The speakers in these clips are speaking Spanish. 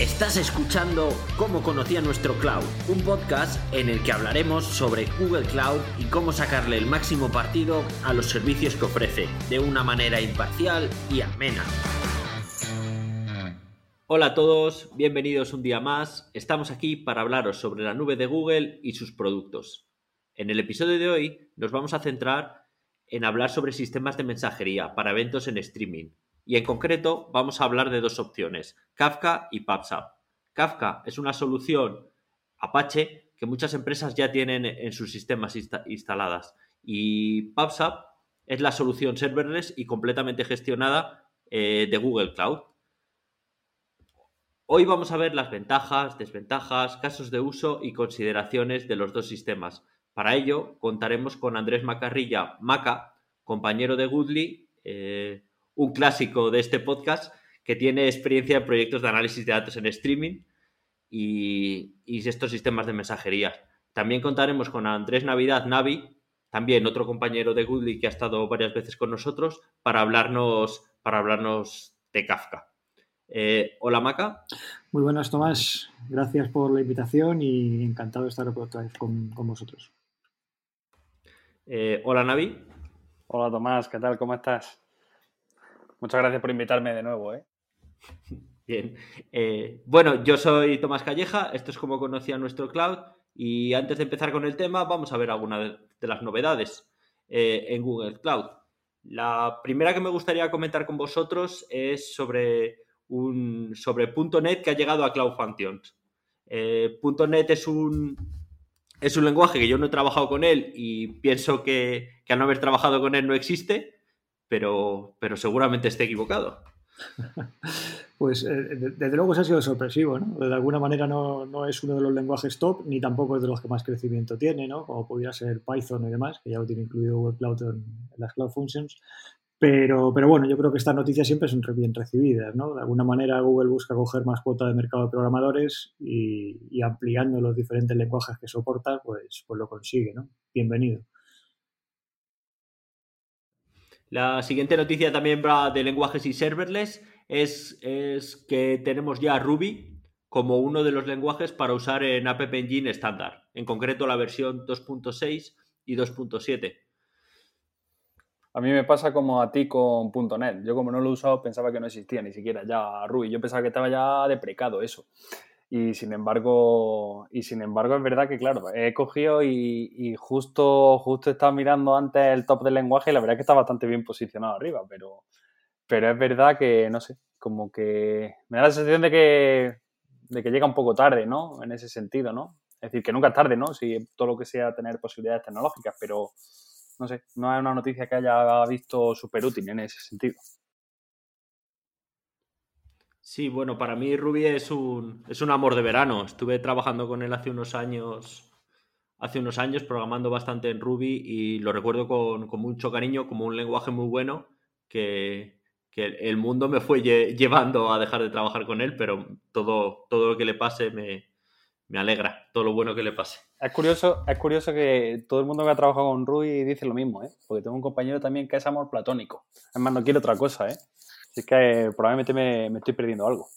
Estás escuchando Cómo conocía nuestro cloud, un podcast en el que hablaremos sobre Google Cloud y cómo sacarle el máximo partido a los servicios que ofrece, de una manera imparcial y amena. Hola a todos, bienvenidos un día más. Estamos aquí para hablaros sobre la nube de Google y sus productos. En el episodio de hoy nos vamos a centrar en hablar sobre sistemas de mensajería para eventos en streaming, y en concreto vamos a hablar de dos opciones, Kafka y PubSub. Kafka es una solución Apache que muchas empresas ya tienen en sus sistemas instaladas y PubSub es la solución serverless y completamente gestionada eh, de Google Cloud. Hoy vamos a ver las ventajas, desventajas, casos de uso y consideraciones de los dos sistemas. Para ello contaremos con Andrés Macarrilla Maca, compañero de Goodly, eh, un clásico de este podcast que tiene experiencia en proyectos de análisis de datos en streaming y, estos sistemas de mensajería. También contaremos con Andrés Navidad Navi, también otro compañero de Goodly que ha estado varias veces con nosotros, para hablarnos, para hablarnos de Kafka. Eh, hola Maca. Muy buenas Tomás, gracias por la invitación y encantado de estar otra vez con, vosotros. Eh, hola Navi. Hola Tomás, ¿qué tal? ¿Cómo estás? Muchas gracias por invitarme de nuevo. ¿eh? Bien. Eh, bueno, yo soy Tomás Calleja, esto es como conocía nuestro cloud y antes de empezar con el tema vamos a ver algunas de las novedades eh, en Google Cloud. La primera que me gustaría comentar con vosotros es sobre un sobre .NET que ha llegado a Cloud Functions. .NET es un, es un lenguaje que yo no he trabajado con él y pienso que, que al no haber trabajado con él no existe, pero, pero seguramente esté equivocado. Pues eh, desde luego se ha sido sorpresivo, ¿no? De alguna manera no, no, es uno de los lenguajes top, ni tampoco es de los que más crecimiento tiene, ¿no? Como podría ser Python y demás, que ya lo tiene incluido Google Cloud en, las Cloud Functions. Pero, pero, bueno, yo creo que estas noticias siempre son bien recibidas, ¿no? De alguna manera Google busca coger más cuota de mercado de programadores y, y ampliando los diferentes lenguajes que soporta, pues, pues lo consigue, ¿no? Bienvenido. La siguiente noticia también va de lenguajes y serverless es, es, que tenemos ya Ruby como uno de los lenguajes para usar en App Engine estándar, en concreto la versión 2.6 y 2.7. A mí me pasa como a ti con .NET. Yo como no lo he usado pensaba que no existía ni siquiera ya Ruby. Yo pensaba que estaba ya deprecado eso. Y sin embargo, y sin embargo es verdad que, claro, he cogido y, justo, justo he estado mirando antes el top del lenguaje y la verdad es que está bastante bien posicionado arriba, pero, pero es verdad que, no sé, como que me da la sensación de que, de que llega un poco tarde, ¿no? En ese sentido, ¿no? Es decir, que nunca es tarde, ¿no? Si todo lo que sea tener posibilidades tecnológicas, pero no sé, no es una noticia que haya visto súper útil en ese sentido. Sí, bueno, para mí Ruby es un, es un amor de verano. Estuve trabajando con él hace unos años, hace unos años, programando bastante en Ruby y lo recuerdo con, mucho cariño, como un lenguaje muy bueno que, el mundo me fue llevando a dejar de trabajar con él, pero todo, todo lo que le pase me, me alegra, todo lo bueno que le pase. Es curioso, es curioso que todo el mundo que ha trabajado con Ruby dice lo mismo, ¿eh? Porque tengo un compañero también que es amor platónico. Es más, no quiere otra cosa, ¿eh? Así que probablemente me, estoy perdiendo algo.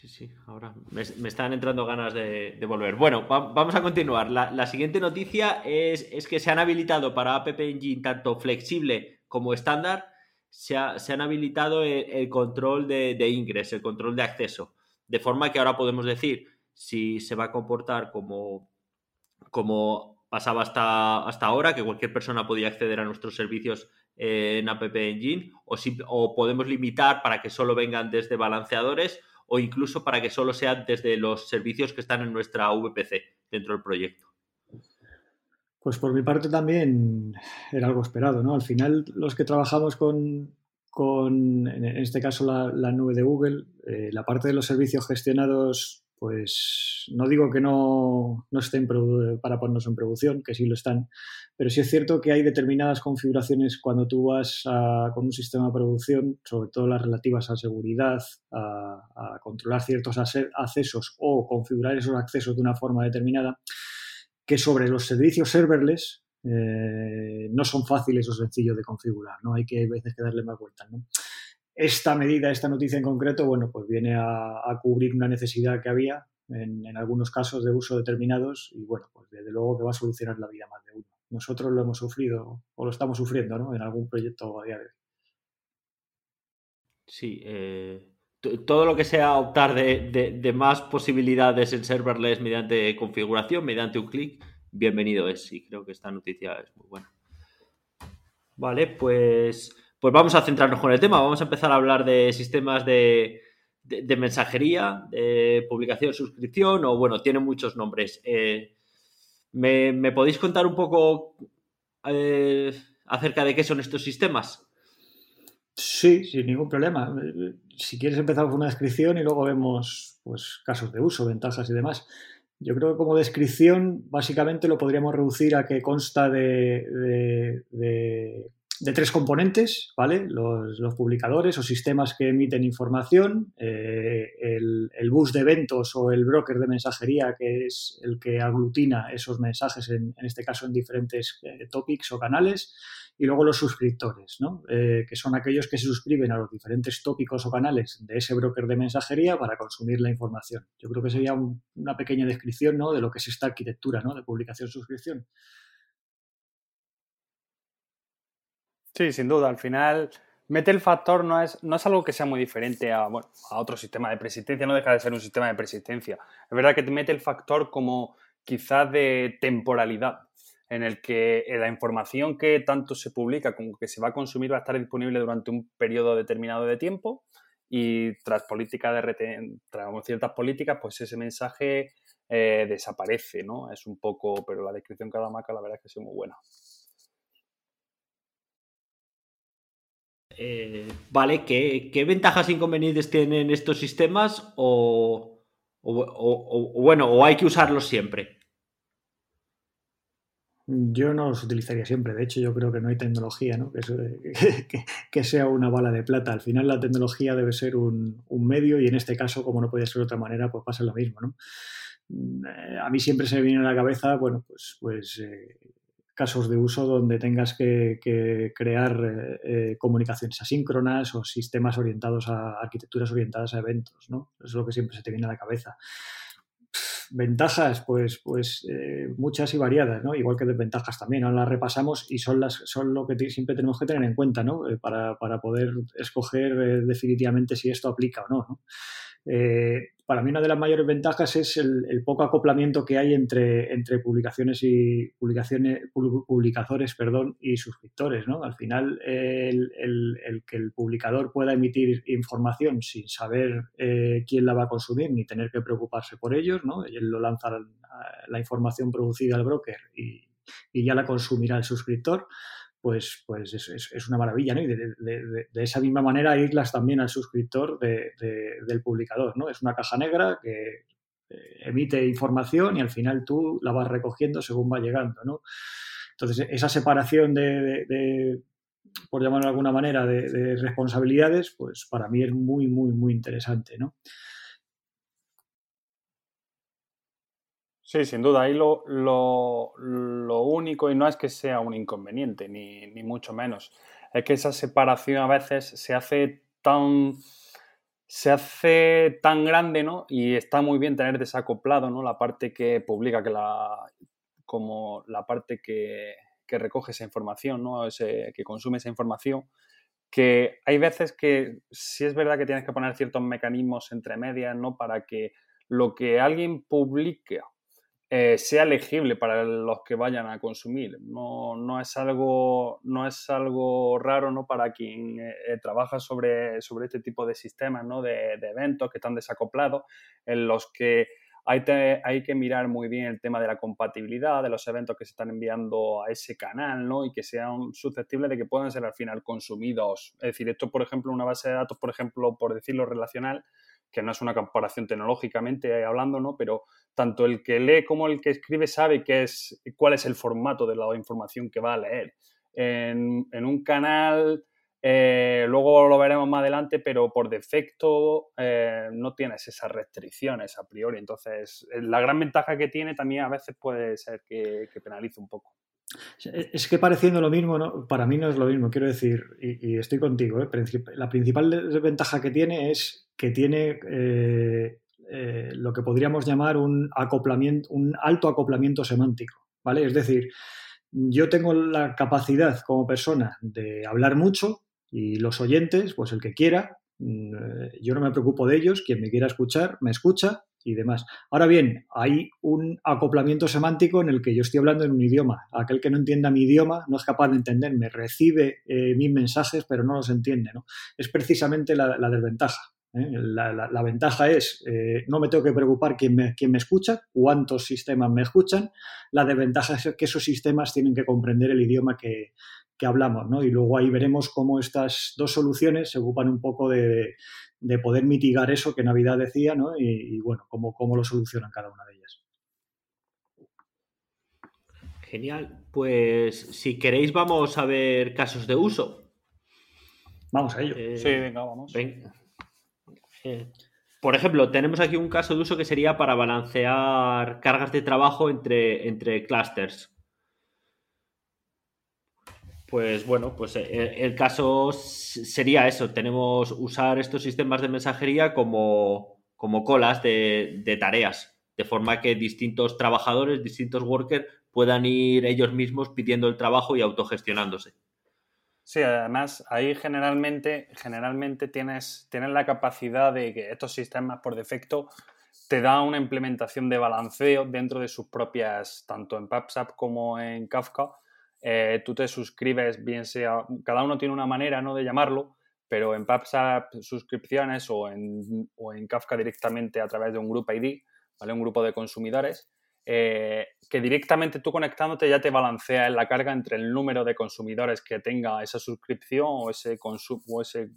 Sí, sí, ahora me, están entrando ganas de, volver. Bueno, vamos a continuar. La, siguiente noticia es, que se han habilitado para App Engine tanto flexible como estándar, se, han habilitado el, control de, de ingreso, el control de acceso. De forma que ahora podemos decir si se va a comportar como, como pasaba hasta, hasta ahora, que cualquier persona podía acceder a nuestros servicios en App Engine o, si, o podemos limitar para que solo vengan desde balanceadores o incluso para que solo sean desde los servicios que están en nuestra VPC dentro del proyecto. Pues por mi parte también era algo esperado, ¿no? Al final los que trabajamos con, con en este caso la, nube de Google, eh, la parte de los servicios gestionados pues no digo que no, estén para ponernos en producción, que sí lo están, pero sí es cierto que hay determinadas configuraciones cuando tú vas con un sistema de producción, sobre todo las relativas a seguridad, a, controlar ciertos accesos o configurar esos accesos de una forma determinada, que sobre los servicios serverless eh, no son fáciles o sencillos de configurar, ¿no? Hay que a veces que darle más vueltas, ¿no? Esta medida, esta noticia en concreto, bueno, pues viene a, cubrir una necesidad que había en, algunos casos de uso determinados y bueno, pues desde luego que va a solucionar la vida más de uno. Nosotros lo hemos sufrido o lo estamos sufriendo, ¿no? En algún proyecto a día de hoy. Sí, eh, todo lo que sea optar de, más posibilidades en serverless mediante configuración, mediante un clic, bienvenido es. Y creo que esta noticia es muy buena. Vale, pues, pues vamos a centrarnos con el tema. Vamos a empezar a hablar de sistemas de, mensajería, de publicación, suscripción, o bueno, tiene muchos nombres. Eh, ¿me, podéis contar un poco eh, acerca de qué son estos sistemas? Sí, sin ningún problema. Si quieres empezar con una descripción y luego vemos pues, casos de uso, ventajas y demás. Yo creo que como descripción básicamente lo podríamos reducir a que consta de, tres componentes, ¿vale? Los, publicadores o sistemas que emiten información, eh, el, bus de eventos o el broker de mensajería, que es el que aglutina esos mensajes, en, este caso en diferentes eh, topics o canales, y luego los suscriptores, ¿no? Eh, que son aquellos que se suscriben a los diferentes tópicos o canales de ese broker de mensajería para consumir la información. Yo creo que sería una pequeña descripción ¿no? de lo que es esta arquitectura ¿no? de publicación-suscripción. Sí, sin duda. Al final, mete el factor no es, no es algo que sea muy diferente a, bueno, a otro sistema de persistencia, no deja de ser un sistema de persistencia. Es verdad que te mete el factor como quizás de temporalidad en el que eh, la información que tanto se publica como que se va a consumir va a estar disponible durante un periodo determinado de tiempo y tras política de tras ciertas políticas, pues ese mensaje eh, desaparece, ¿no? Es un poco, pero la descripción que ha dado Maca la verdad es que ha sido muy buena. Eh, vale, ¿qué, ventajas e inconvenientes tienen estos sistemas o, bueno, o hay que usarlos siempre? Yo no los utilizaría siempre. De hecho, yo creo que no hay tecnología ¿no? que, sea una bala de plata. Al final, la tecnología debe ser un, medio y en este caso, como no puede ser de otra manera, pues pasa lo mismo. ¿no? Mm, eh, a mí siempre se me viene a la cabeza, bueno, pues, pues eh, casos de uso donde tengas que, crear eh, comunicaciones asíncronas o sistemas orientados a arquitecturas orientadas a eventos. ¿no? Es lo que siempre se te viene a la cabeza. Ventajas, pues, pues eh, muchas y variadas, ¿no? Igual que desventajas también. Ahora las repasamos y son, las, son lo que siempre tenemos que tener en cuenta, ¿no? Eh, para, poder escoger eh, definitivamente si esto aplica o no, ¿no? Eh, para mí una de las mayores ventajas es el, poco acoplamiento que hay entre, entre publicaciones y publicaciones, publicadores perdón, y suscriptores. ¿no? Al final, el, que el publicador pueda emitir información sin saber eh, quién la va a consumir ni tener que preocuparse por ellos, ¿no? él lo lanza la, información producida al broker y, y ya la consumirá el suscriptor pues, pues es, una maravilla, ¿no? Y de, esa misma manera irlas también al suscriptor del publicador, ¿no? Es una caja negra que eh, emite información y al final tú la vas recogiendo según va llegando, ¿no? Entonces, esa separación de, por llamarlo de alguna manera, de, responsabilidades, pues para mí es muy, muy, muy interesante, ¿no? Sí, sin duda. Ahí lo, único, y no es que sea un inconveniente, ni, mucho menos, es que esa separación a veces se hace tan se hace tan grande, ¿no? Y está muy bien tener desacoplado, ¿no? La parte que publica, que la, como la parte que, recoge esa información, ¿no? Que consume esa información, que hay veces que sí es verdad que tienes que poner ciertos mecanismos entre medias, ¿no? Para que lo que alguien publique eh, sea legible para los que vayan a consumir. No, no, es, algo, no es algo raro ¿no? para quien eh, eh, trabaja sobre, sobre este tipo de sistemas, ¿no? de, eventos que están desacoplados, en los que hay, hay, que mirar muy bien el tema de la compatibilidad de los eventos que se están enviando a ese canal ¿no? y que sean susceptibles de que puedan ser al final consumidos. Es decir, esto, por ejemplo, una base de datos, por ejemplo, por decirlo relacional, que no es una comparación tecnológicamente hablando, ¿no? Pero tanto el que lee como el que escribe sabe qué es, cuál es el formato de la información que va a leer. En, un canal, eh, luego lo veremos más adelante, pero por defecto eh, no tienes esas restricciones a priori. Entonces, la gran ventaja que tiene también a veces puede ser que penalice un poco. Es que pareciendo lo mismo, para mí no es lo mismo, quiero decir, y, estoy contigo, ¿eh? la principal desventaja que tiene es que tiene eh, eh, lo que podríamos llamar un acoplamiento, un alto acoplamiento semántico, ¿vale? Es decir, yo tengo la capacidad como persona de hablar mucho y los oyentes, pues el que quiera, mm, yo no me preocupo de ellos, quien me quiera escuchar, me escucha y demás. Ahora bien, hay un acoplamiento semántico en el que yo estoy hablando en un idioma. Aquel que no entienda mi idioma no es capaz de entenderme, recibe eh, mis mensajes pero no los entiende. Es precisamente la, desventaja. ¿eh? La, ventaja es, eh, no me tengo que preocupar quién me, escucha, cuántos sistemas me escuchan. La desventaja es que esos sistemas tienen que comprender el idioma que, hablamos. Y luego ahí veremos cómo estas dos soluciones se ocupan un poco de de poder mitigar eso que Navidad decía, ¿no? Y, bueno, cómo, cómo lo solucionan cada una de ellas. Genial. Pues si queréis vamos a ver casos de uso. Vamos a ello. Eh, sí, venga, vamos. Eh, por ejemplo, tenemos aquí un caso de uso que sería para balancear cargas de trabajo entre, entre clusters. Pues bueno, pues eh, el, caso sería eso. Tenemos usar estos sistemas de mensajería como, como colas de, tareas, de forma que distintos trabajadores, distintos workers puedan ir ellos mismos pidiendo el trabajo y autogestionándose. Sí, además ahí generalmente, generalmente tienes, tienes la capacidad de que estos sistemas por defecto te dan una implementación de balanceo dentro de sus propias, tanto en PubSub como en Kafka, eh, tú te suscribes, bien sea, cada uno tiene una manera ¿no? de llamarlo, pero en PubSub suscripciones o en, o en, Kafka directamente a través de un grupo ID, ¿vale? un grupo de consumidores, eh, que directamente tú conectándote ya te balancea en la carga entre el número de consumidores que tenga esa suscripción o ese, o ese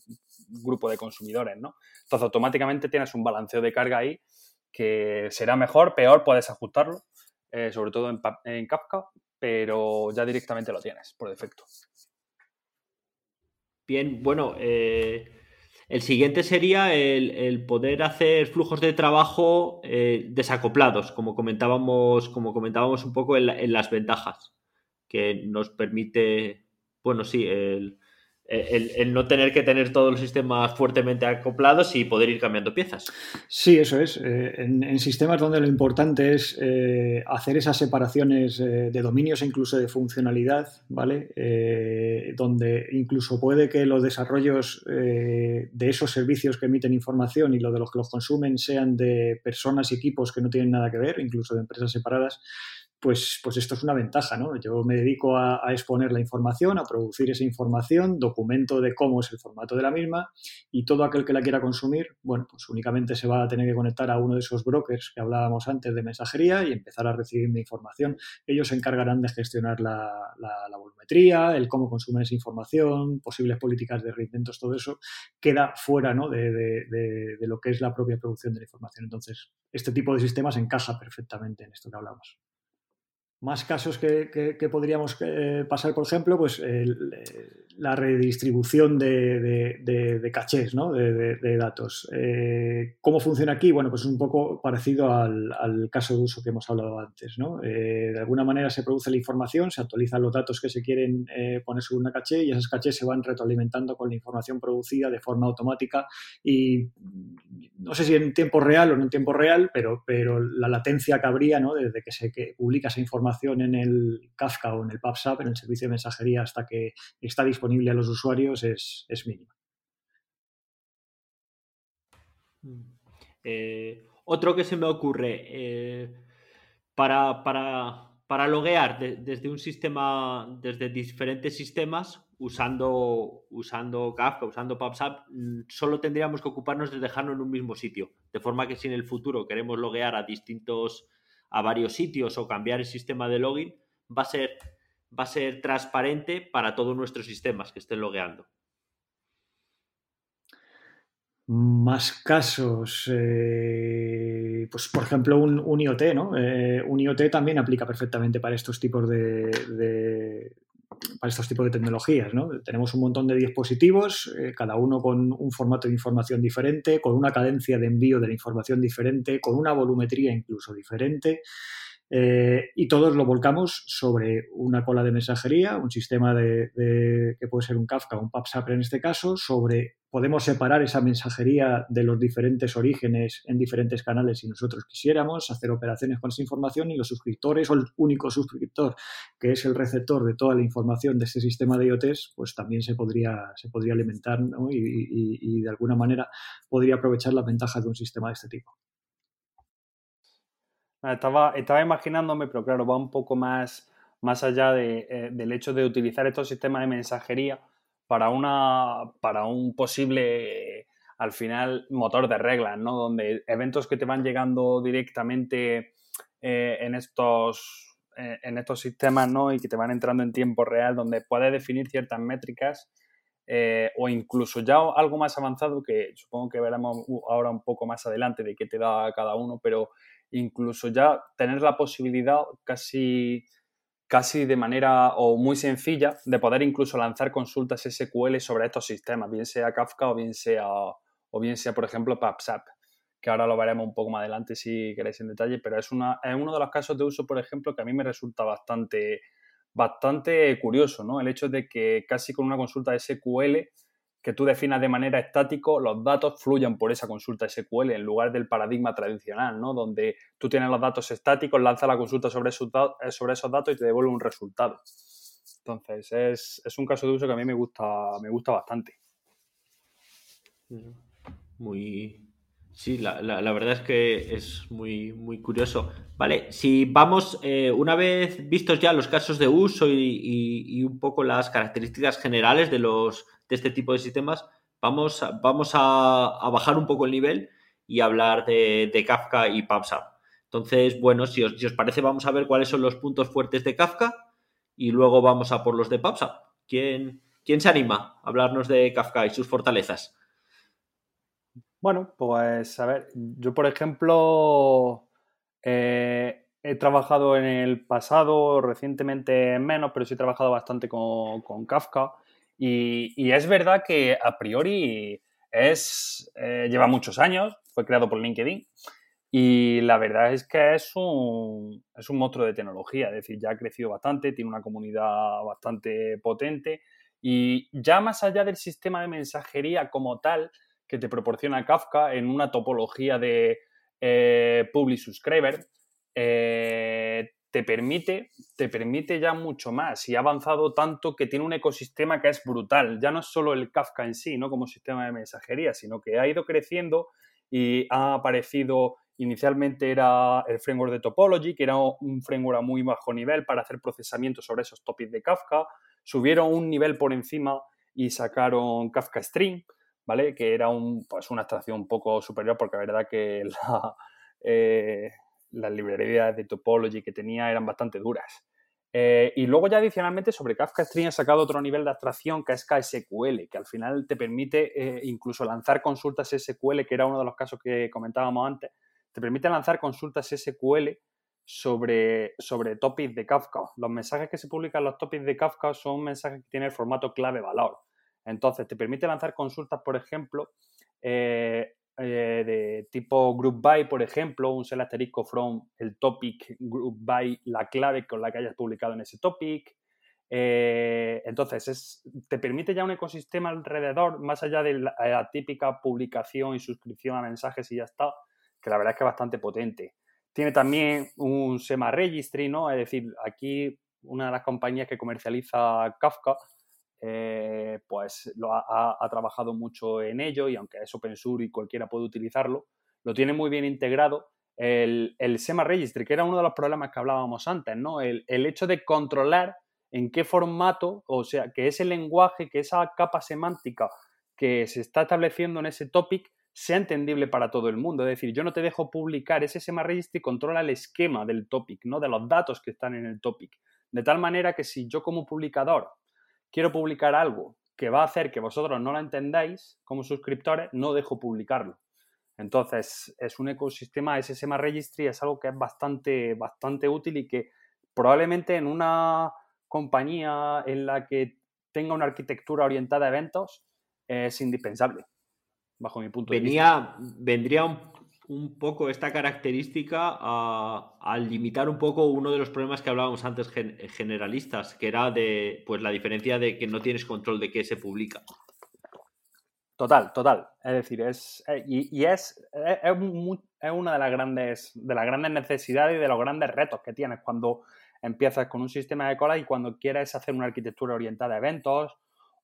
grupo de consumidores. ¿no? Entonces automáticamente tienes un balanceo de carga ahí que será mejor, peor, puedes ajustarlo, eh, sobre todo en, en Kafka, pero ya directamente lo tienes por defecto. Bien, bueno, eh, el siguiente sería el, poder hacer flujos de trabajo eh, desacoplados, como comentábamos, como comentábamos un poco en, en, las ventajas, que nos permite, bueno, sí, el, el, no tener que tener todos los sistemas fuertemente acoplados y poder ir cambiando piezas. Sí, eso es. Eh, en, sistemas donde lo importante es eh, hacer esas separaciones eh, de dominios e incluso de funcionalidad, ¿vale? donde incluso puede que los desarrollos de esos servicios que emiten información y lo de los que los consumen sean de personas y equipos que no tienen nada que ver, incluso de empresas separadas pues, pues esto es una ventaja, ¿no? Yo me dedico a, exponer la información, a producir esa información, documento de cómo es el formato de la misma y todo aquel que la quiera consumir, bueno, pues únicamente se va a tener que conectar a uno de esos brokers que hablábamos antes de mensajería y empezar a recibir mi información. Ellos se encargarán de gestionar la, volumetría, el cómo consumen esa información, posibles políticas de reinventos, todo eso queda fuera ¿no? de, de lo que es la propia producción de la información. Entonces, este tipo de sistemas encaja perfectamente en esto que hablamos. Más casos que, podríamos eh, pasar, por ejemplo, pues eh, la redistribución de, cachés, ¿no? de, datos. Eh, ¿Cómo funciona aquí? Bueno, pues es un poco parecido al, caso de uso que hemos hablado antes. ¿no? de alguna manera se produce la información, se actualizan los datos que se quieren poner sobre una caché y esas cachés se van retroalimentando con la información producida de forma automática y no sé si en tiempo real o no en tiempo real, pero, pero la latencia que habría ¿no? desde que se publica esa información en el Kafka o en el PubSub, en el servicio de mensajería, hasta que está disponible a los usuarios es, mínima. Mm. Eh, otro que se me ocurre, eh, para, para, loguear desde un sistema, desde diferentes sistemas, usando, usando Kafka, usando PubSub, mm, solo tendríamos que ocuparnos de dejarlo en un mismo sitio. De forma que si en el futuro queremos loguear a distintos a varios sitios o cambiar el sistema de login, va a ser, va a ser transparente para todos nuestros sistemas que estén logueando. Más casos, eh, pues por ejemplo un, IoT, ¿no? Eh, un IoT también aplica perfectamente para estos tipos de, para estos tipos de tecnologías. ¿no? Tenemos un montón de dispositivos, eh, cada uno con un formato de información diferente, con una cadencia de envío de la información diferente, con una volumetría incluso diferente. Eh, y todos lo volcamos sobre una cola de mensajería, un sistema de, que puede ser un Kafka o un PubSub en este caso, sobre podemos separar esa mensajería de los diferentes orígenes en diferentes canales si nosotros quisiéramos, hacer operaciones con esa información y los suscriptores o el único suscriptor que es el receptor de toda la información de este sistema de IoTs, pues también se podría, se podría alimentar y, y de alguna manera podría aprovechar las ventajas de un sistema de este tipo. Estaba, estaba imaginándome, pero claro, va un poco más, más allá eh, del hecho de utilizar estos sistemas de mensajería para, una, para un posible, al final, motor de reglas, ¿no? Donde eventos que te van llegando directamente eh, en, estos, eh, en estos sistemas, ¿no? Y que te van entrando en tiempo real, donde puedes definir ciertas métricas o incluso ya algo más avanzado que supongo que veremos ahora un poco más adelante de qué te da cada uno, pero incluso ya tener la posibilidad casi, casi de manera o muy sencilla de poder incluso lanzar consultas SQL sobre estos sistemas, bien sea Kafka o bien sea, o bien sea por ejemplo, PubSub, que ahora lo veremos un poco más adelante si queréis en detalle, pero es, una, es uno de los casos de uso, por ejemplo, que a mí me resulta bastante, bastante curioso, ¿no? El hecho de que casi con una consulta SQL que tú definas de manera estático, los datos fluyan por esa consulta SQL en lugar del paradigma tradicional, ¿no? Donde tú tienes los datos estáticos, lanza la consulta sobre esos, eh, sobre esos datos y te devuelve un resultado. Entonces, es, un caso de uso que a mí me gusta, me gusta bastante. Muy. Sí, la, verdad es que es muy, muy curioso. Vale, si vamos, eh, una vez vistos ya los casos de uso y un poco las características generales de los de este tipo de sistemas, vamos, vamos a, bajar un poco el nivel y hablar de, Kafka y PubSub. Entonces, bueno, si os, parece, vamos a ver cuáles son los puntos fuertes de Kafka y luego vamos a por los de PubSub. ¿Quién, quién se anima a hablarnos de Kafka y sus fortalezas? Bueno, pues a ver, yo por ejemplo eh, he trabajado en el pasado, recientemente menos, pero sí he trabajado bastante con, Kafka. Y, es verdad que a priori es, eh, lleva muchos años, fue creado por LinkedIn. Y la verdad es que es un, es un monstruo de tecnología, es decir, ya ha crecido bastante, tiene una comunidad bastante potente. Y ya más allá del sistema de mensajería como tal que te proporciona Kafka en una topología de eh, public subscriber, eh, te permite, te permite ya mucho más y ha avanzado tanto que tiene un ecosistema que es brutal. Ya no es solo el Kafka en sí, ¿no? Como sistema de mensajería, sino que ha ido creciendo y ha aparecido, inicialmente era el framework de Topology, que era un framework a muy bajo nivel para hacer procesamiento sobre esos topics de Kafka. Subieron un nivel por encima y sacaron Kafka Stream, ¿vale? Que era un, pues una abstracción un poco superior porque la verdad que la... Eh, las librerías de topology que tenía eran bastante duras. Eh, y luego ya adicionalmente sobre Kafka Stream ha sacado otro nivel de abstracción que es KSQL, que al final te permite eh, incluso lanzar consultas SQL, que era uno de los casos que comentábamos antes, te permite lanzar consultas SQL sobre, sobre topics de Kafka. Los mensajes que se publican en los topics de Kafka son mensajes que tienen el formato clave-valor. Entonces, te permite lanzar consultas, por ejemplo, eh, eh, de tipo group by, por ejemplo, un asterisco from el topic group by, la clave con la que hayas publicado en ese topic. Eh, entonces, es, te permite ya un ecosistema alrededor, más allá de la, típica publicación y suscripción a mensajes y ya está, que la verdad es que es bastante potente. Tiene también un SEMA Registry, ¿no? Es decir, aquí una de las compañías que comercializa Kafka eh, pues lo ha, trabajado mucho en ello y aunque es open source y cualquiera puede utilizarlo, lo tiene muy bien integrado. El, SEMA Registry, que era uno de los problemas que hablábamos antes, ¿no? El, el hecho de controlar en qué formato, o sea, que ese lenguaje, que esa capa semántica que se está estableciendo en ese topic sea entendible para todo el mundo. Es decir, yo no te dejo publicar ese SEMA Registry, controla el esquema del topic, ¿no? De los datos que están en el topic. De tal manera que si yo como publicador quiero publicar algo que va a hacer que vosotros no lo entendáis como suscriptores, no dejo publicarlo. Entonces, es un ecosistema, SEMA Registry es algo que es bastante, bastante útil y que probablemente en una compañía en la que tenga una arquitectura orientada a eventos es indispensable, bajo mi punto de vista. Vendría un poco esta característica a, limitar un poco uno de los problemas que hablábamos antes generalistas, que era de pues la diferencia de que no tienes control de qué se publica. Total, total. Es decir, es eh, y, es, es, es, una de las grandes de las grandes necesidades y de los grandes retos que tienes cuando empiezas con un sistema de cola y cuando quieres hacer una arquitectura orientada a eventos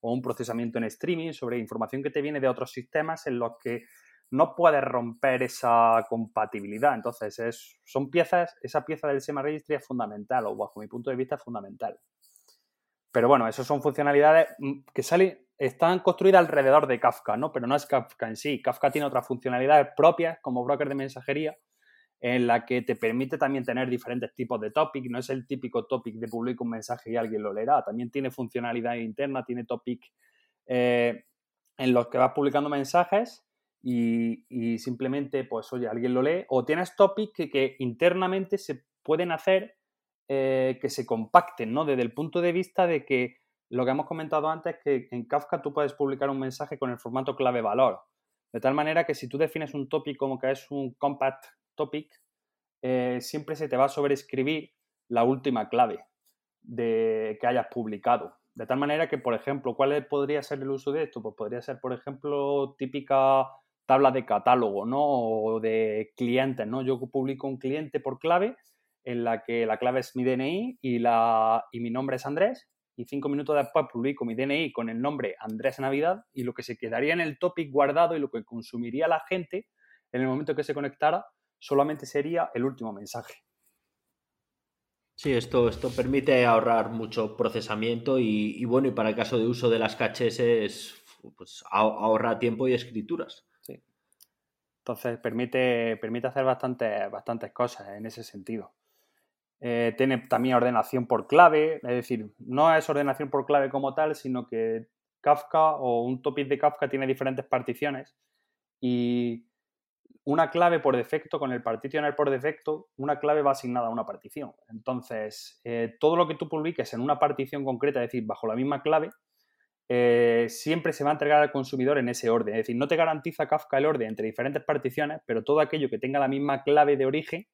o un procesamiento en streaming sobre información que te viene de otros sistemas en los que no puedes romper esa compatibilidad. Entonces, es, son piezas, esa pieza del SEMA Registry es fundamental, o bajo mi punto de vista es fundamental. Pero bueno, esas son funcionalidades mm, que salen, están construidas alrededor de Kafka, ¿no? Pero no es Kafka en sí. Kafka tiene otras funcionalidades propias como broker de mensajería en la que te permite también tener diferentes tipos de topic. No es el típico topic de publico un mensaje y alguien lo leerá. También tiene funcionalidad interna, tiene topic eh, en los que vas publicando mensajes y, simplemente, pues, oye, alguien lo lee. O tienes topic que, internamente se pueden hacer eh, que se compacten, ¿no? Desde el punto de vista de que lo que hemos comentado antes, que en Kafka tú puedes publicar un mensaje con el formato clave-valor. De tal manera que si tú defines un topic como que es un compact topic, eh, siempre se te va a sobreescribir la última clave de, que hayas publicado. De tal manera que, por ejemplo, ¿cuál podría ser el uso de esto? Pues podría ser, por ejemplo, típica tabla de catálogo, ¿no? O de clientes, ¿no? Yo publico un cliente por clave en la que la clave es mi DNI y, la, y mi nombre es Andrés y cinco minutos después publico mi DNI con el nombre Andrés Navidad y lo que se quedaría en el topic guardado y lo que consumiría la gente en el momento que se conectara solamente sería el último mensaje. Sí, esto, esto permite ahorrar mucho procesamiento y, bueno, y para el caso de uso de las caches es pues, ahorra tiempo y escrituras. Entonces permite, permite hacer bastantes, bastantes cosas en ese sentido. Eh, tiene también ordenación por clave, es decir, no es ordenación por clave como tal, sino que Kafka o un topic de Kafka tiene diferentes particiones y una clave por defecto, con el partitioner por defecto, una clave va asignada a una partición. Entonces, eh, todo lo que tú publiques en una partición concreta, es decir, bajo la misma clave, eh, siempre se va a entregar al consumidor en ese orden. Es decir, no te garantiza Kafka el orden entre diferentes particiones, pero todo aquello que tenga la misma clave de origen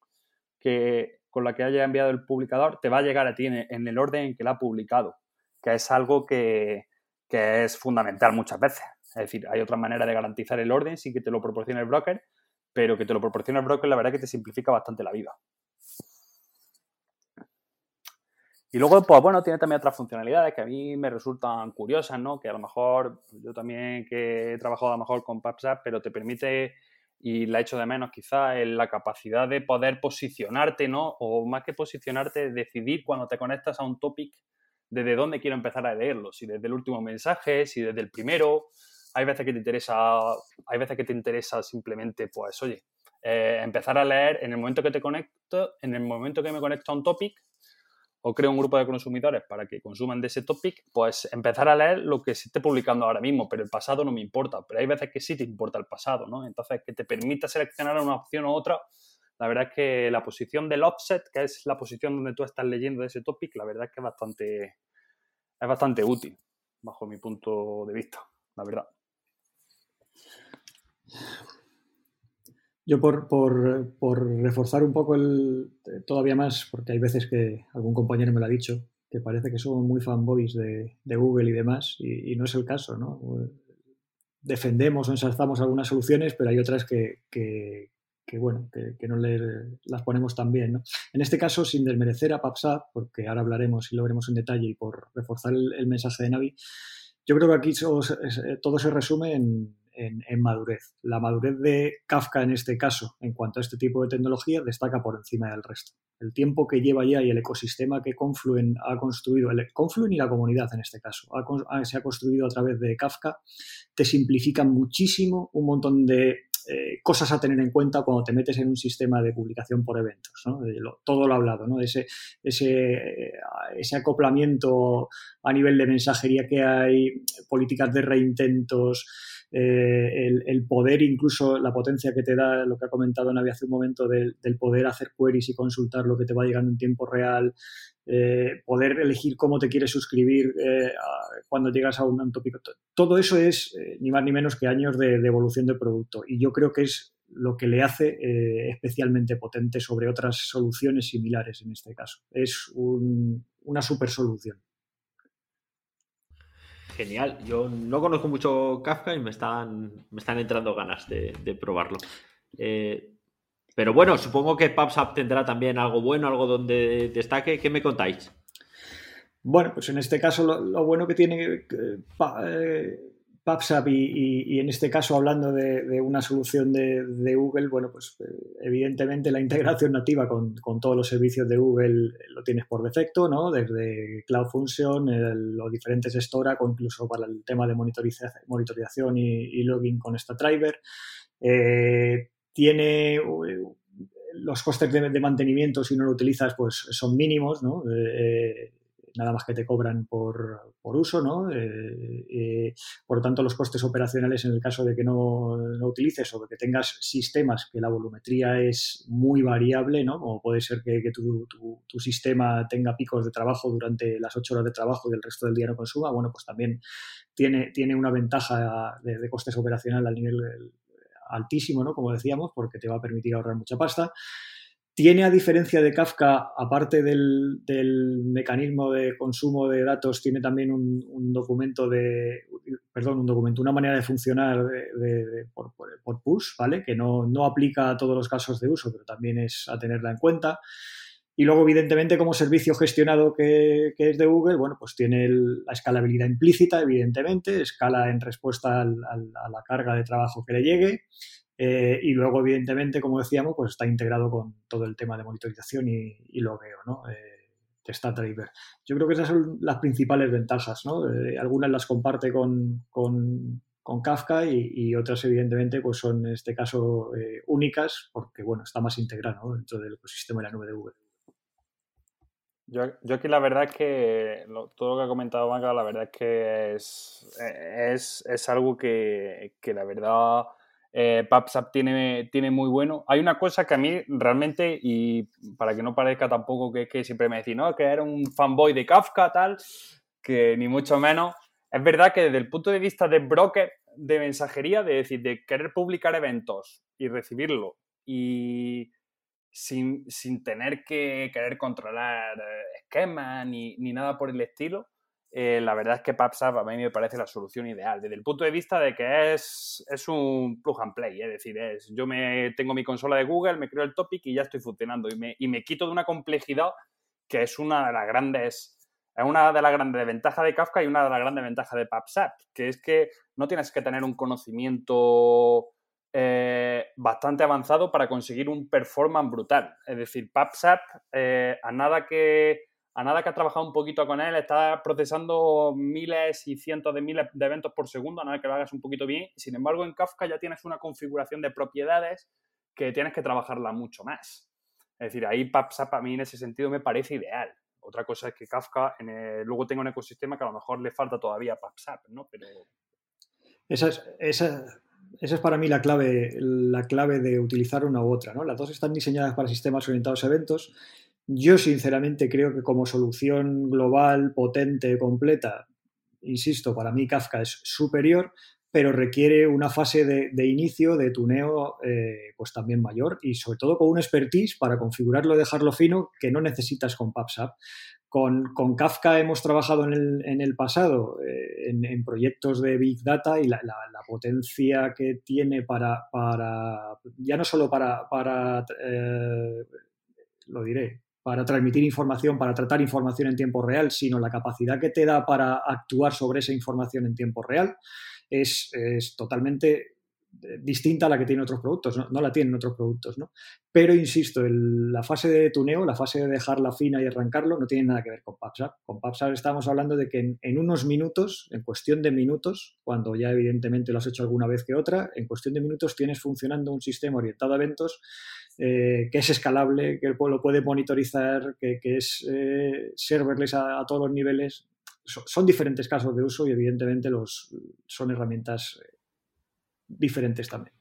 que con la que haya enviado el publicador te va a llegar a ti en, el orden en que la ha publicado, que es algo que, que es fundamental muchas veces. Es decir, hay otra manera de garantizar el orden sin que te lo proporcione el broker, pero que te lo proporciona el broker, la verdad que te simplifica bastante la vida. Y luego, pues bueno, tiene también otras funcionalidades que a mí me resultan curiosas, ¿no? Que a lo mejor, yo también que he trabajado a lo mejor con PubSub, pero te permite, y la he hecho de menos quizá, la capacidad de poder posicionarte, ¿no? O más que posicionarte, decidir cuando te conectas a un topic desde dónde quiero empezar a leerlo, si desde el último mensaje, si desde el primero, hay veces que te interesa, hay veces que te interesa simplemente, pues, oye, eh, empezar a leer en el momento que te conecto, en el momento que me conecto a un topic o creo un grupo de consumidores para que consuman de ese topic, pues empezar a leer lo que se esté publicando ahora mismo, pero el pasado no me importa, pero hay veces que sí te importa el pasado, ¿no? Entonces, que te permita seleccionar una opción u otra, la verdad es que la posición del offset, que es la posición donde tú estás leyendo de ese topic, la verdad es que es bastante, es bastante útil, bajo mi punto de vista, la verdad. Yo por, reforzar un poco el, todavía más, porque hay veces que algún compañero me lo ha dicho, que parece que somos muy fanboys de, Google y demás, y, no es el caso, ¿no? Defendemos o ensalzamos algunas soluciones, pero hay otras que, bueno, que, no las ponemos tan bien, ¿no? En este caso, sin desmerecer a PubSub, porque ahora hablaremos y lo veremos en detalle, y por reforzar el, mensaje de Navi, yo creo que aquí todo se resume en, en, madurez. La madurez de Kafka en este caso, en cuanto a este tipo de tecnología, destaca por encima del resto. El tiempo que lleva ya y el ecosistema que Confluen ha construido, el Confluen y la comunidad en este caso, se ha construido a través de Kafka, te simplifica muchísimo un montón de eh, cosas a tener en cuenta cuando te metes en un sistema de publicación por eventos. todo lo hablado, ¿no? ese, ese, ese, acoplamiento a nivel de mensajería que hay, políticas de reintentos, eh, el, poder, incluso la potencia que te da, lo que ha comentado Navi hace un momento, del, poder hacer queries y consultar lo que te va llegando en tiempo real, eh, poder elegir cómo te quieres suscribir eh, cuando llegas a un, tópico. Todo eso es ni más ni menos que años de, evolución del producto y yo creo que es lo que le hace eh, especialmente potente sobre otras soluciones similares en este caso. Es una super solución. Genial. Yo no conozco mucho Kafka y me están, me están entrando ganas de, probarlo. Eh, pero bueno, supongo que PubSub tendrá también algo bueno, algo donde destaque. ¿Qué me contáis? Bueno, pues en este caso lo, bueno que tiene eh, eh PubSub y, en este caso hablando de, una solución de, Google, bueno, pues eh, evidentemente la integración nativa con, todos los servicios de Google lo tienes por defecto, ¿no? Desde Cloud Function, los diferentes Storage o incluso para el tema de monitorización y, login con esta driver. Eh, tiene los costes de, mantenimiento si no lo utilizas pues son mínimos, ¿no? Eh, nada más que te cobran por, uso, ¿no? Eh, eh, por lo tanto, los costes operacionales en el caso de que no, no, utilices o de que tengas sistemas que la volumetría es muy variable, ¿no? Como puede ser que, tu, tu, sistema tenga picos de trabajo durante las ocho horas de trabajo y el resto del día no consuma, bueno, pues también tiene, tiene una ventaja de, de costes operacionales al nivel altísimo, ¿no? Como decíamos, porque te va a permitir ahorrar mucha pasta. Tiene, a diferencia de Kafka, aparte del, mecanismo de consumo de datos, tiene también un, documento de, perdón, un documento, una manera de funcionar por, push, ¿vale? Que no, aplica a todos los casos de uso, pero también es a tenerla en cuenta. Y luego, evidentemente, como servicio gestionado que, es de Google, bueno, pues tiene la escalabilidad implícita, evidentemente, escala en respuesta a la carga de trabajo que le llegue eh, y luego, evidentemente, como decíamos, pues está integrado con todo el tema de monitorización y, y logueo, ¿no? Eh, de. Yo creo que esas son las principales ventajas, ¿no? Eh, algunas las comparte con, con, Kafka y, otras, evidentemente, pues son en este caso únicas porque, bueno, está más integrado dentro del ecosistema de la nube de Google. Yo, yo, aquí la verdad es que todo lo que ha comentado Manga, la verdad es que es, es, es algo que, que la verdad eh, PubSub tiene, tiene muy bueno. Hay una cosa que a mí realmente, y para que no parezca tampoco que, que siempre me decís, no, que era un fanboy de Kafka, tal, que ni mucho menos. Es verdad que desde el punto de vista de broker de mensajería, de decir, de querer publicar eventos y recibirlo, y sin, sin tener que querer controlar eh, esquemas ni, ni nada por el estilo, eh, la verdad es que PubSub a mí me parece la solución ideal, desde el punto de vista de que es, es un plug and play, es decir, es, yo me tengo mi consola de Google, me creo el topic y ya estoy funcionando y me, y me quito de una complejidad que es una de las grandes es una de las grandes ventajas de Kafka y una de las grandes ventajas de PubSub, que es que no tienes que tener un conocimiento eh, bastante avanzado para conseguir un performance brutal. Es decir, PubSub, eh, a nada que a nada que has trabajado un poquito con él, está procesando miles y cientos de miles de eventos por segundo, a nada que lo hagas un poquito bien. Sin embargo, en Kafka ya tienes una configuración de propiedades que tienes que trabajarla mucho más. Es decir, ahí PubSub a mí en ese sentido me parece ideal. Otra cosa es que Kafka luego tenga un ecosistema que a lo mejor le falta todavía a PubSub, ¿no? Pero... Esa es, esa es para mí la clave, la clave de utilizar una u otra, ¿no? Las dos están diseñadas para sistemas orientados a eventos yo sinceramente creo que como solución global, potente, completa, insisto, para mí Kafka es superior, pero requiere una fase de, inicio, de tuneo, eh, pues también mayor y sobre todo con un expertise para configurarlo y dejarlo fino que no necesitas con PubSub. Con, Kafka hemos trabajado en el, pasado eh, en, proyectos de Big Data y la, potencia que tiene para, ya no solo para, para eh, lo diré, para transmitir información, para tratar información en tiempo real, sino la capacidad que te da para actuar sobre esa información en tiempo real es, totalmente eh, distinta a la que tienen otros productos, no, la tienen otros productos, ¿no? Pero insisto, la fase de tuneo, la fase de dejarla fina y arrancarlo, no tiene nada que ver con PubSub. Con PubSub estamos hablando de que en, unos minutos, en cuestión de minutos, cuando ya evidentemente lo has hecho alguna vez que otra, en cuestión de minutos tienes funcionando un sistema orientado a eventos eh, que es escalable, que lo puede monitorizar, que, es eh, serverless a, todos los niveles. Son diferentes casos de uso y evidentemente los, son herramientas eh, diferentes también.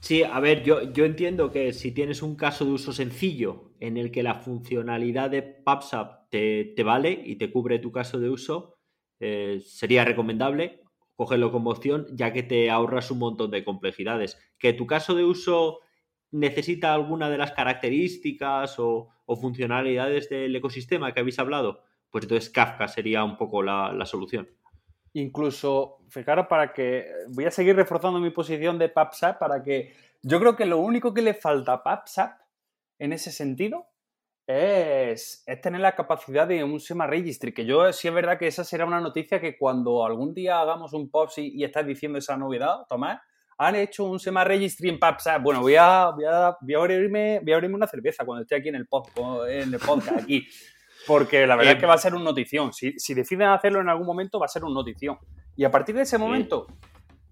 Sí, a ver, yo, yo, entiendo que si tienes un caso de uso sencillo en el que la funcionalidad de PubSub te, te vale y te cubre tu caso de uso, sería recomendable cógelo como opción, ya que te ahorras un montón de complejidades. Que tu caso de uso necesita alguna de las características o, funcionalidades del ecosistema que habéis hablado, pues entonces Kafka sería un poco la, solución. Incluso, fijaros, para que voy a seguir reforzando mi posición de PubSub para que yo creo que lo único que le falta a PubSub en ese sentido es, tener la capacidad de un SEMA Registry, que yo sí es verdad que esa será una noticia que cuando algún día hagamos un POPS y, y estás diciendo esa novedad, Tomás, han hecho un SEMA Registry en PubSub. Bueno, voy a, voy a, voy a, abrirme, voy a abrirme una cerveza cuando esté aquí en el, en el podcast, aquí. Porque la verdad es que va a ser un notición. Si, si, deciden hacerlo en algún momento, va a ser un notición. Y a partir de ese momento,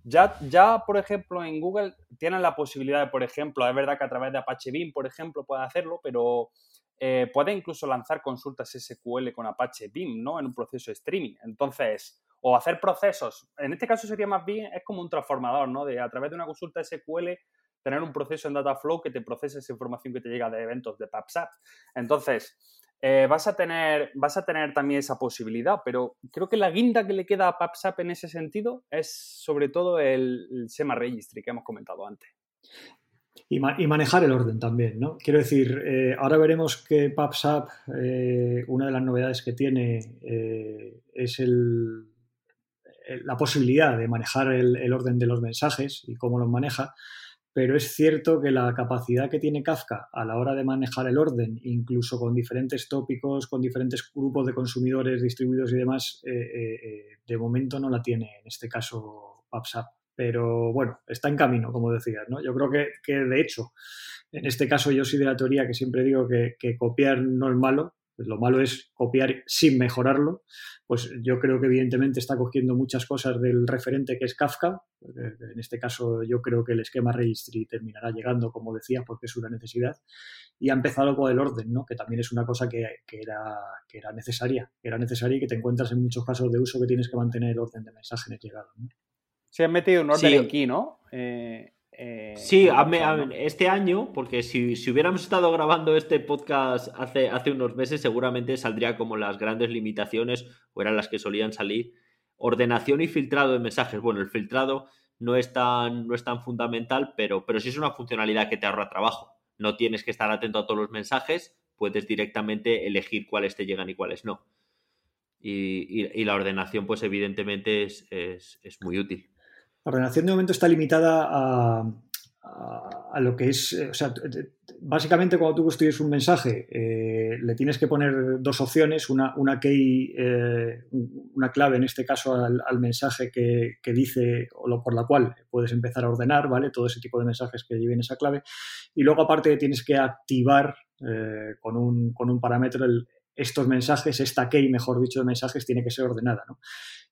ya, ya, por ejemplo, en Google tienen la posibilidad de, por ejemplo, es verdad que a través de Apache Beam, por ejemplo, puede hacerlo, pero eh, puede incluso lanzar consultas SQL con Apache Beam, ¿no? En un proceso de streaming. Entonces, o hacer procesos. En este caso sería más bien, es como un transformador, ¿no? De a través de una consulta SQL tener un proceso en Dataflow que te procese esa información que te llega de eventos de PubSub. Entonces, eh, vas, a tener, vas a tener también esa posibilidad, pero creo que la guinda que le queda a PubSub en ese sentido es sobre todo el, el SEMA Registry que hemos comentado antes. Y, manejar el orden también, ¿no? Quiero decir, eh, ahora veremos que PubSub, eh, una de las novedades que tiene es el, la posibilidad de manejar el, orden de los mensajes y cómo los maneja, pero es cierto que la capacidad que tiene Kafka a la hora de manejar el orden, incluso con diferentes tópicos, con diferentes grupos de consumidores distribuidos y demás, de momento no la tiene en este caso PubSub. Pero bueno, está en camino, como decías, ¿no? Yo creo que, que de hecho, en este caso yo soy de la teoría que siempre digo que, que copiar no es malo, pues lo malo es copiar sin mejorarlo, pues yo creo que evidentemente está cogiendo muchas cosas del referente que es Kafka. En este caso yo creo que el esquema registry terminará llegando, como decía, porque es una necesidad. Y ha empezado con el orden, ¿no? que también es una cosa que, que, era, que era necesaria, que era necesaria y que te encuentras en muchos casos de uso que tienes que mantener el orden de mensaje en el llegado. ¿no? Se han metido un orden aquí, ¿no? Eh, eh, sí, este año, porque si, hubiéramos estado grabando este podcast hace, hace unos meses, seguramente saldría como las grandes limitaciones, o eran las que solían salir. Ordenación y filtrado de mensajes. Bueno, el filtrado no es tan, no es tan fundamental, pero, pero sí es una funcionalidad que te ahorra trabajo. No tienes que estar atento a todos los mensajes, puedes directamente elegir cuáles te llegan y cuáles no. Y, la ordenación, pues evidentemente es muy útil. La ordenación de momento está limitada a, lo que es, eh, o sea, básicamente cuando tú construyes un mensaje, eh, le tienes que poner dos opciones, una, una key, eh, una clave en este caso al, mensaje que, que, dice o lo, por la cual puedes empezar a ordenar, ¿vale? Todo ese tipo de mensajes que lleven esa clave. Y luego aparte tienes que activar con, un, con un parámetro estos mensajes, esta key, mejor dicho, de mensajes tiene que ser ordenada. ¿no?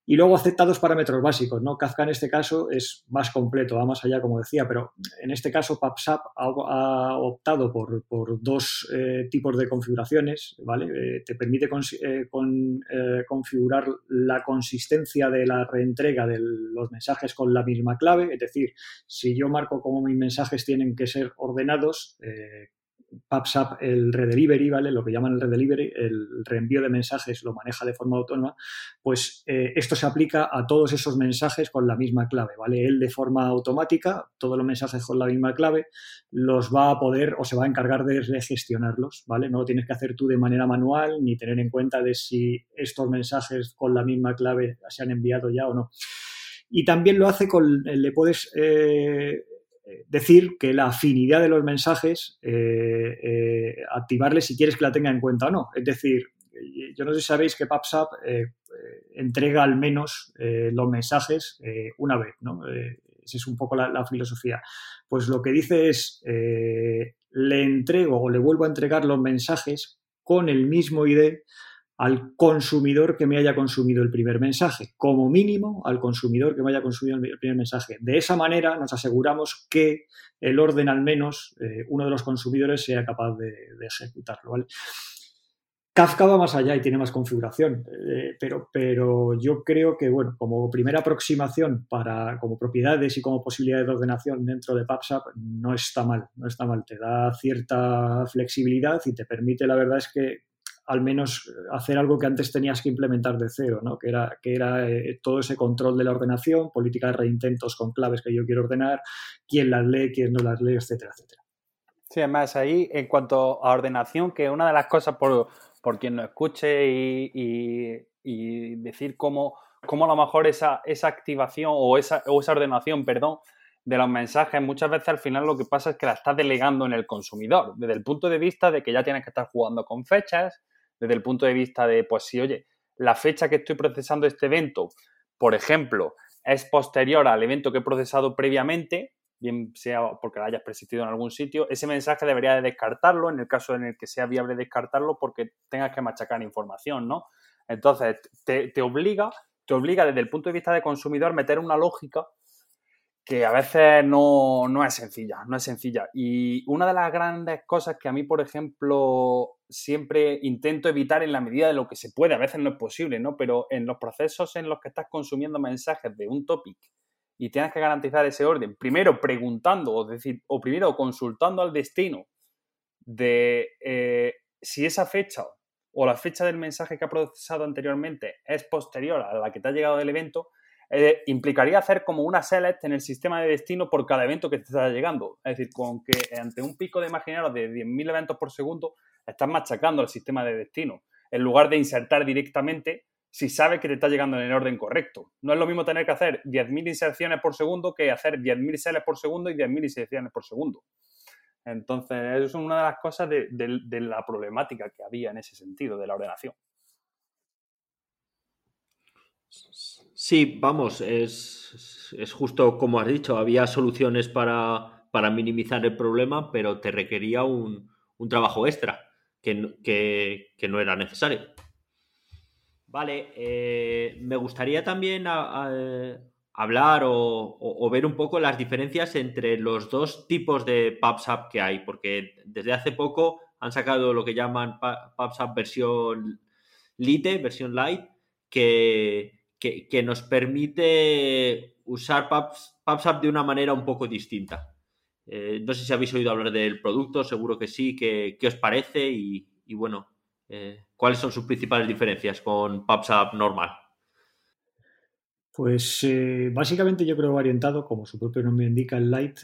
Y luego acepta dos parámetros básicos, ¿no? Kafka en este caso es más completo, va más allá, como decía, pero en este caso PubSub ha, optado por, dos eh, tipos de configuraciones, ¿vale? Eh, te permite eh, configurar la consistencia de la reentrega de los mensajes con la misma clave, es decir, si yo marco cómo mis mensajes tienen que ser ordenados, PubSub el redelivery, ¿vale? Lo que llaman el redelivery, el reenvío de mensajes lo maneja de forma autónoma, pues eh, esto se aplica a todos esos mensajes con la misma clave, ¿vale? Él de forma automática, todos los mensajes con la misma clave, los va a poder o se va a encargar de gestionarlos, ¿vale? No lo tienes que hacer tú de manera manual ni tener en cuenta de si estos mensajes con la misma clave se han enviado ya o no. Y también lo hace con, le puedes eh, decir que la afinidad de los mensajes, eh, eh, activarle si quieres que la tenga en cuenta o no. Es decir, yo no sé si sabéis que PubSub entrega al menos los mensajes una vez, ¿no? esa es un poco la, la, filosofía. Pues lo que dice es, le entrego o le vuelvo a entregar los mensajes con el mismo ID al consumidor que me haya consumido el primer mensaje, como mínimo al consumidor que me haya consumido el primer mensaje. De esa manera nos aseguramos que el orden al menos eh, uno de los consumidores sea capaz de, ejecutarlo. Kafka va más allá y tiene más configuración, eh, pero, pero yo creo que, bueno, como primera aproximación para, como propiedades y como posibilidades de ordenación dentro de PubSub, no está mal, no está mal. Te da cierta flexibilidad y te permite, la verdad es que al menos hacer algo que antes tenías que implementar de cero, ¿no? que era, que era eh, todo ese control de la ordenación, política de reintentos con claves que yo quiero ordenar, quién las lee, quién no las lee, etcétera, etcétera. Sí, además ahí en cuanto a ordenación, que una de las cosas por, por quien nos escuche y, y, decir cómo, cómo, a lo mejor esa, esa activación o esa, o esa ordenación, perdón, de los mensajes, muchas veces al final lo que pasa es que la estás delegando en el consumidor, desde el punto de vista de que ya tienes que estar jugando con fechas, desde el punto de vista de, pues si, oye, la fecha que estoy procesando este evento, por ejemplo, es posterior al evento que he procesado previamente, bien sea porque la hayas persistido en algún sitio, ese mensaje debería de descartarlo en el caso en el que sea viable descartarlo porque tengas que machacar información, ¿no? Entonces, te, obliga, te obliga desde el punto de vista de consumidor meter una lógica que a veces no, no, es sencilla, no es sencilla. Y una de las grandes cosas que a mí, por ejemplo, siempre intento evitar en la medida de lo que se puede, a veces no es posible, ¿no? Pero en los procesos en los que estás consumiendo mensajes de un topic y tienes que garantizar ese orden, primero preguntando, o, decir, o primero consultando al destino de eh, si esa fecha o la fecha del mensaje que ha procesado anteriormente es posterior a la que te ha llegado del evento, implicaría hacer como una select en el sistema de destino por cada evento que te está llegando. Es decir, con que ante un pico de imaginaros de 10.000 eventos por segundo, estás machacando el sistema de destino, en lugar de insertar directamente si sabes que te está llegando en el orden correcto. No es lo mismo tener que hacer 10.000 inserciones por segundo que hacer 10.000 selects por segundo y 10.000 inserciones por segundo. Entonces, eso es una de las cosas de la problemática que había en ese sentido, de la ordenación. Sí, vamos, es, justo como has dicho, había soluciones para, minimizar el problema, pero te requería un, trabajo extra que, no era necesario. Vale, eh, me gustaría también hablar o, ver un poco las diferencias entre los dos tipos de PubSub que hay, porque desde hace poco han sacado lo que llaman PubSub versión Lite, versión Light, que, que, nos permite usar PubSub de una manera un poco distinta. Eh, no sé si habéis oído hablar del producto, seguro que sí. ¿Qué, os parece? Y, bueno, eh, ¿cuáles son sus principales diferencias con PubSub normal? Pues eh, básicamente yo creo orientado, como su propio nombre indica, el Light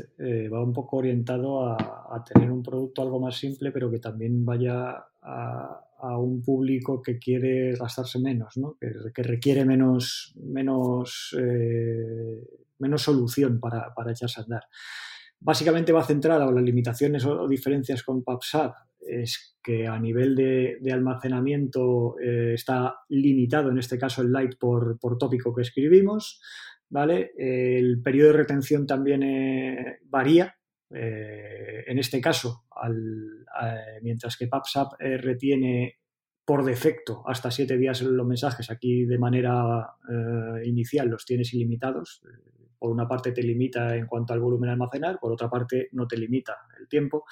va un poco orientado a, tener un producto algo más simple, pero que también vaya a, a un público que quiere gastarse menos, ¿no? que, requiere menos, menos, eh, menos solución para, para, echarse a andar. Básicamente va centrada o las limitaciones o, diferencias con PubSub es que a nivel de, almacenamiento eh, está limitado, en este caso el light por, por tópico que escribimos, ¿vale? El periodo de retención también eh, varía, eh, en este caso, mientras que PubSub eh, retiene por defecto hasta siete días los mensajes, aquí de manera eh, inicial los tienes ilimitados. Por una parte te limita en cuanto al volumen a almacenar, por otra parte no te limita el tiempo.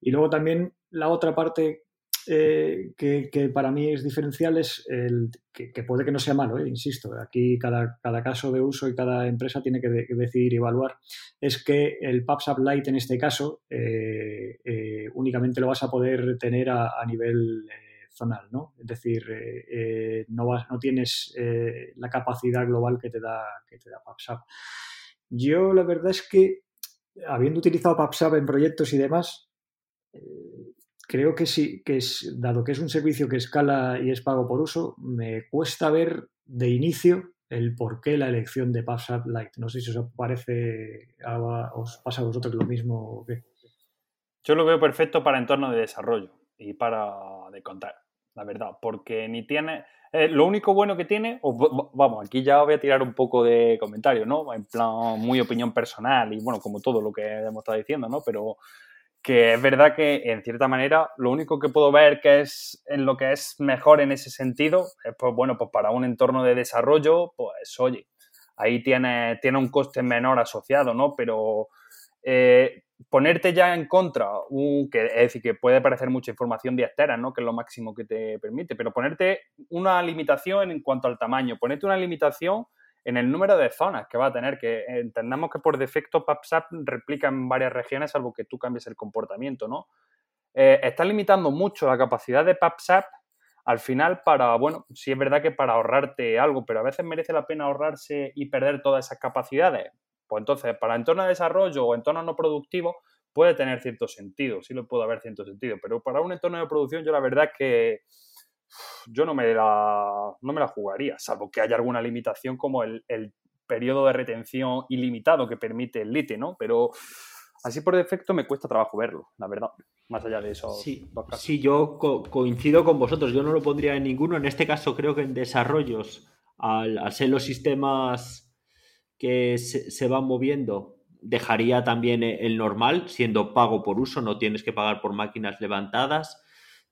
Y luego también la otra parte eh, que, para mí es diferencial es el que, puede que no sea malo, eh, insisto, aquí cada, cada, caso de uso y cada empresa tiene que, decidir y evaluar, es que el PubSub Lite en este caso eh, únicamente lo vas a poder tener a, nivel zonal, ¿no? Es decir, no, vas, no tienes la capacidad global que te da, que te da PubSub. Yo la verdad es que, habiendo utilizado PubSub en proyectos y demás, creo que sí, que es, dado que es un servicio que escala y es pago por uso, me cuesta ver de inicio el por qué la elección de PubSub Lite. No sé si os parece, os pasa a vosotros lo mismo. Yo lo veo perfecto para entorno de desarrollo y para de contar, la verdad, porque ni tiene... Eh, lo único bueno que tiene, vamos, aquí ya voy a tirar un poco de comentario, ¿no? En plan, muy opinión personal y bueno, como todo lo que hemos estado diciendo, ¿no? Pero que es verdad que en cierta manera lo único que puedo ver que es en lo que es mejor en ese sentido es pues bueno pues para un entorno de desarrollo pues oye ahí tiene, tiene un coste menor asociado no pero eh, ponerte ya en contra un, que es decir que puede parecer mucha información de no que es lo máximo que te permite pero ponerte una limitación en cuanto al tamaño ponerte una limitación en el número de zonas que va a tener, que entendamos que por defecto PubSub replica en varias regiones, salvo que tú cambies el comportamiento, ¿no? Eh, está limitando mucho la capacidad de PubSub al final para, bueno, sí es verdad que para ahorrarte algo, pero a veces merece la pena ahorrarse y perder todas esas capacidades. Pues entonces, para entorno de desarrollo o entorno no productivo, puede tener cierto sentido, sí lo puede haber cierto sentido, pero para un entorno de producción yo la verdad que yo no me la, no me la jugaría, salvo que haya alguna limitación como el, el periodo de retención ilimitado que permite el lite, ¿no? Pero así por defecto me cuesta trabajo verlo, la verdad, más allá de eso. Sí, sí yo coincido con vosotros, yo no lo pondría en ninguno, en este caso creo que en desarrollos, al, ser los sistemas que se, van moviendo, dejaría también el normal, siendo pago por uso, no tienes que pagar por máquinas levantadas.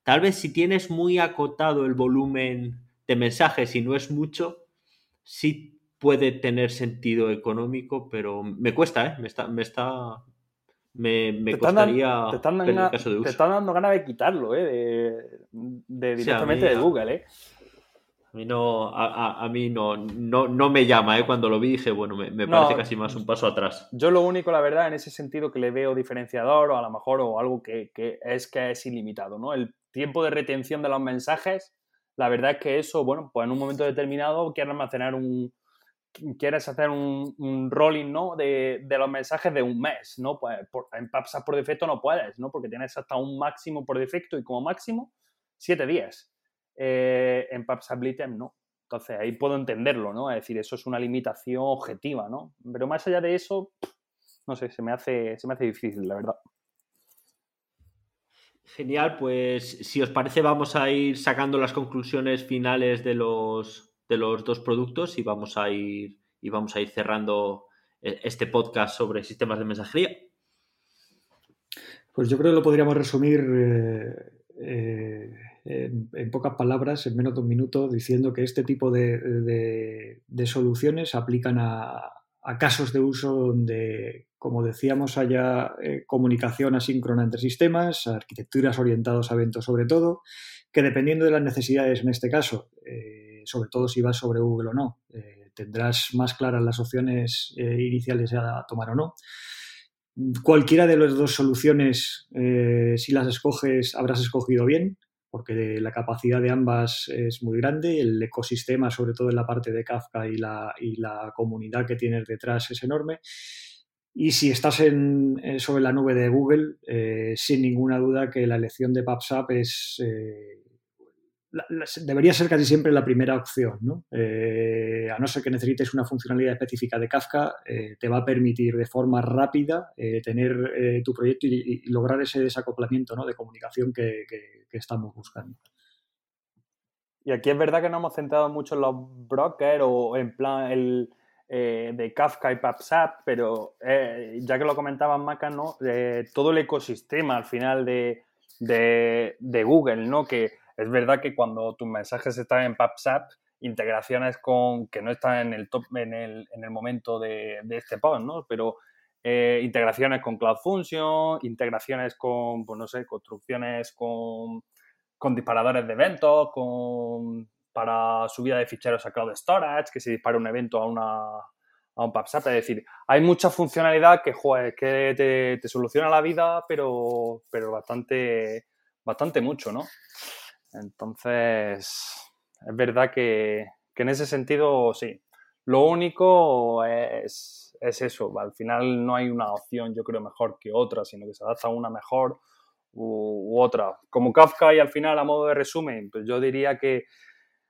Tal vez si tienes muy acotado el volumen de mensajes y no es mucho, sí puede tener sentido económico, pero me cuesta, ¿eh? Me está, me está, me, me costaría te están, dando, caso de uso. te están dando ganas de quitarlo, ¿eh? De, directamente de Google, ¿eh? A mí no, a, a mí no, no, no, me llama, ¿eh? Cuando lo vi dije, bueno, me, me parece casi más un paso atrás. Yo lo único, la verdad, en ese sentido que le veo diferenciador o a lo mejor o algo que, que es que es ilimitado, ¿no? El tiempo de retención de los mensajes, la verdad es que eso, bueno, pues en un momento determinado quiere almacenar un, quieres hacer un, rolling ¿no? de, los mensajes de un mes, ¿no? Pues en PubSub por defecto no puedes, ¿no? Porque tienes hasta un máximo por defecto y como máximo siete días. Eh, en PubSub Litem no. Entonces ahí puedo entenderlo, ¿no? Es decir, eso es una limitación objetiva, ¿no? Pero más allá de eso, no sé, se me hace, se me hace difícil, la verdad. Genial, pues si os parece vamos a ir sacando las conclusiones finales de los, de los dos productos y vamos a ir, y vamos a ir cerrando eh, este podcast sobre sistemas de mensajería. Pues yo creo que lo podríamos resumir eh, eh, en, pocas palabras, en menos de un minuto, diciendo que este tipo de, soluciones aplican a, casos de uso donde, como decíamos, haya comunicación asíncrona entre sistemas, arquitecturas orientadas a eventos sobre todo, que dependiendo de las necesidades en este caso, sobre todo si vas sobre Google o no. Eh, tendrás más claras las opciones eh, iniciales a tomar o no. Cualquiera de las dos soluciones, eh, si las escoges, habrás escogido bien, porque la capacidad de ambas es muy grande, el ecosistema, sobre todo en la parte de Kafka y la, y la comunidad que tienes detrás es enorme. Y si estás en, sobre la nube de Google, sin ninguna duda que la elección de PubSub es debería ser casi siempre la primera opción, ¿no? Eh, a no ser que necesites una funcionalidad específica de Kafka, eh, te va a permitir de forma rápida eh, tener tu proyecto y, lograr ese desacoplamiento ¿no? de comunicación que, estamos buscando. Y aquí es verdad que no hemos centrado mucho en los brokers o en plan el de Kafka y PubSub, pero ya que lo comentaban Maca, ¿no? todo el ecosistema al final de, de, de Google, ¿no? Que es verdad que cuando tus mensajes están en PubSub, integraciones con que no están en el top en el, en el momento de, este post, ¿no? Pero eh, integraciones con Cloud Function, integraciones con, pues no sé, construcciones con, disparadores de eventos, con para subida de ficheros a Cloud Storage, que se dispara un evento a una a un PubSub. Es decir, hay mucha funcionalidad que, que te, te, soluciona la vida, pero, pero bastante, bastante mucho, ¿no? Entonces, es verdad que, en ese sentido, sí. Lo único es, eso. Al final no hay una opción, yo creo, mejor que otra, sino que se adapta a una mejor u, otra. Como Kafka y al final, a modo de resumen, pues yo diría que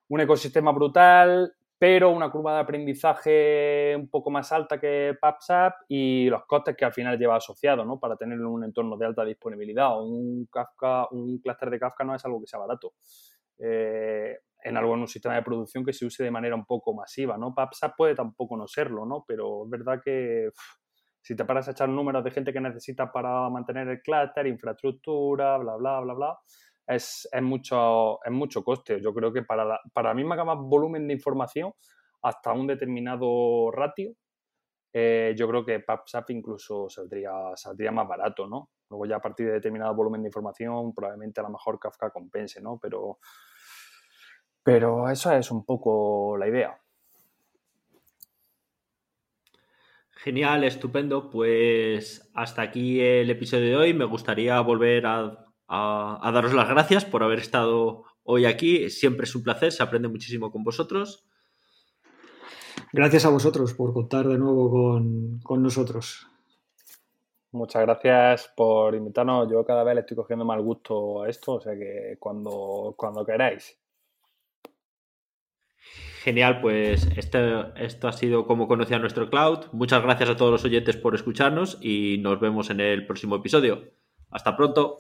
un ecosistema brutal, pero una curva de aprendizaje un poco más alta que PubSub y los costes que al final lleva asociado, ¿no? Para tenerlo en un entorno de alta disponibilidad. Un Kafka, un clúster de Kafka no es algo que sea barato. Eh, en algo en un sistema de producción que se use de manera un poco masiva, ¿no? PubSub puede tampoco no serlo, ¿no? Pero es verdad que si te paras a echar números de gente que necesita para mantener el clúster, infraestructura, bla, bla, bla, bla, es, mucho, es mucho coste. Yo creo que para la, para misma más volumen de información, hasta un determinado ratio, eh, yo creo que PubSub incluso saldría, saldría más barato, ¿no? Luego ya a partir de determinado volumen de información, probablemente a lo mejor Kafka compense, ¿no? Pero, pero esa es un poco la idea. Genial, estupendo. Pues hasta aquí el episodio de hoy. Me gustaría volver a a, daros las gracias por haber estado hoy aquí. Siempre es un placer, se aprende muchísimo con vosotros. Gracias a vosotros por contar de nuevo con, nosotros. Muchas gracias por invitarnos. Yo cada vez le estoy cogiendo mal gusto a esto, o sea que cuando, cuando queráis. Genial, pues este, esto ha sido como conocía nuestro cloud. Muchas gracias a todos los oyentes por escucharnos y nos vemos en el próximo episodio. Hasta pronto.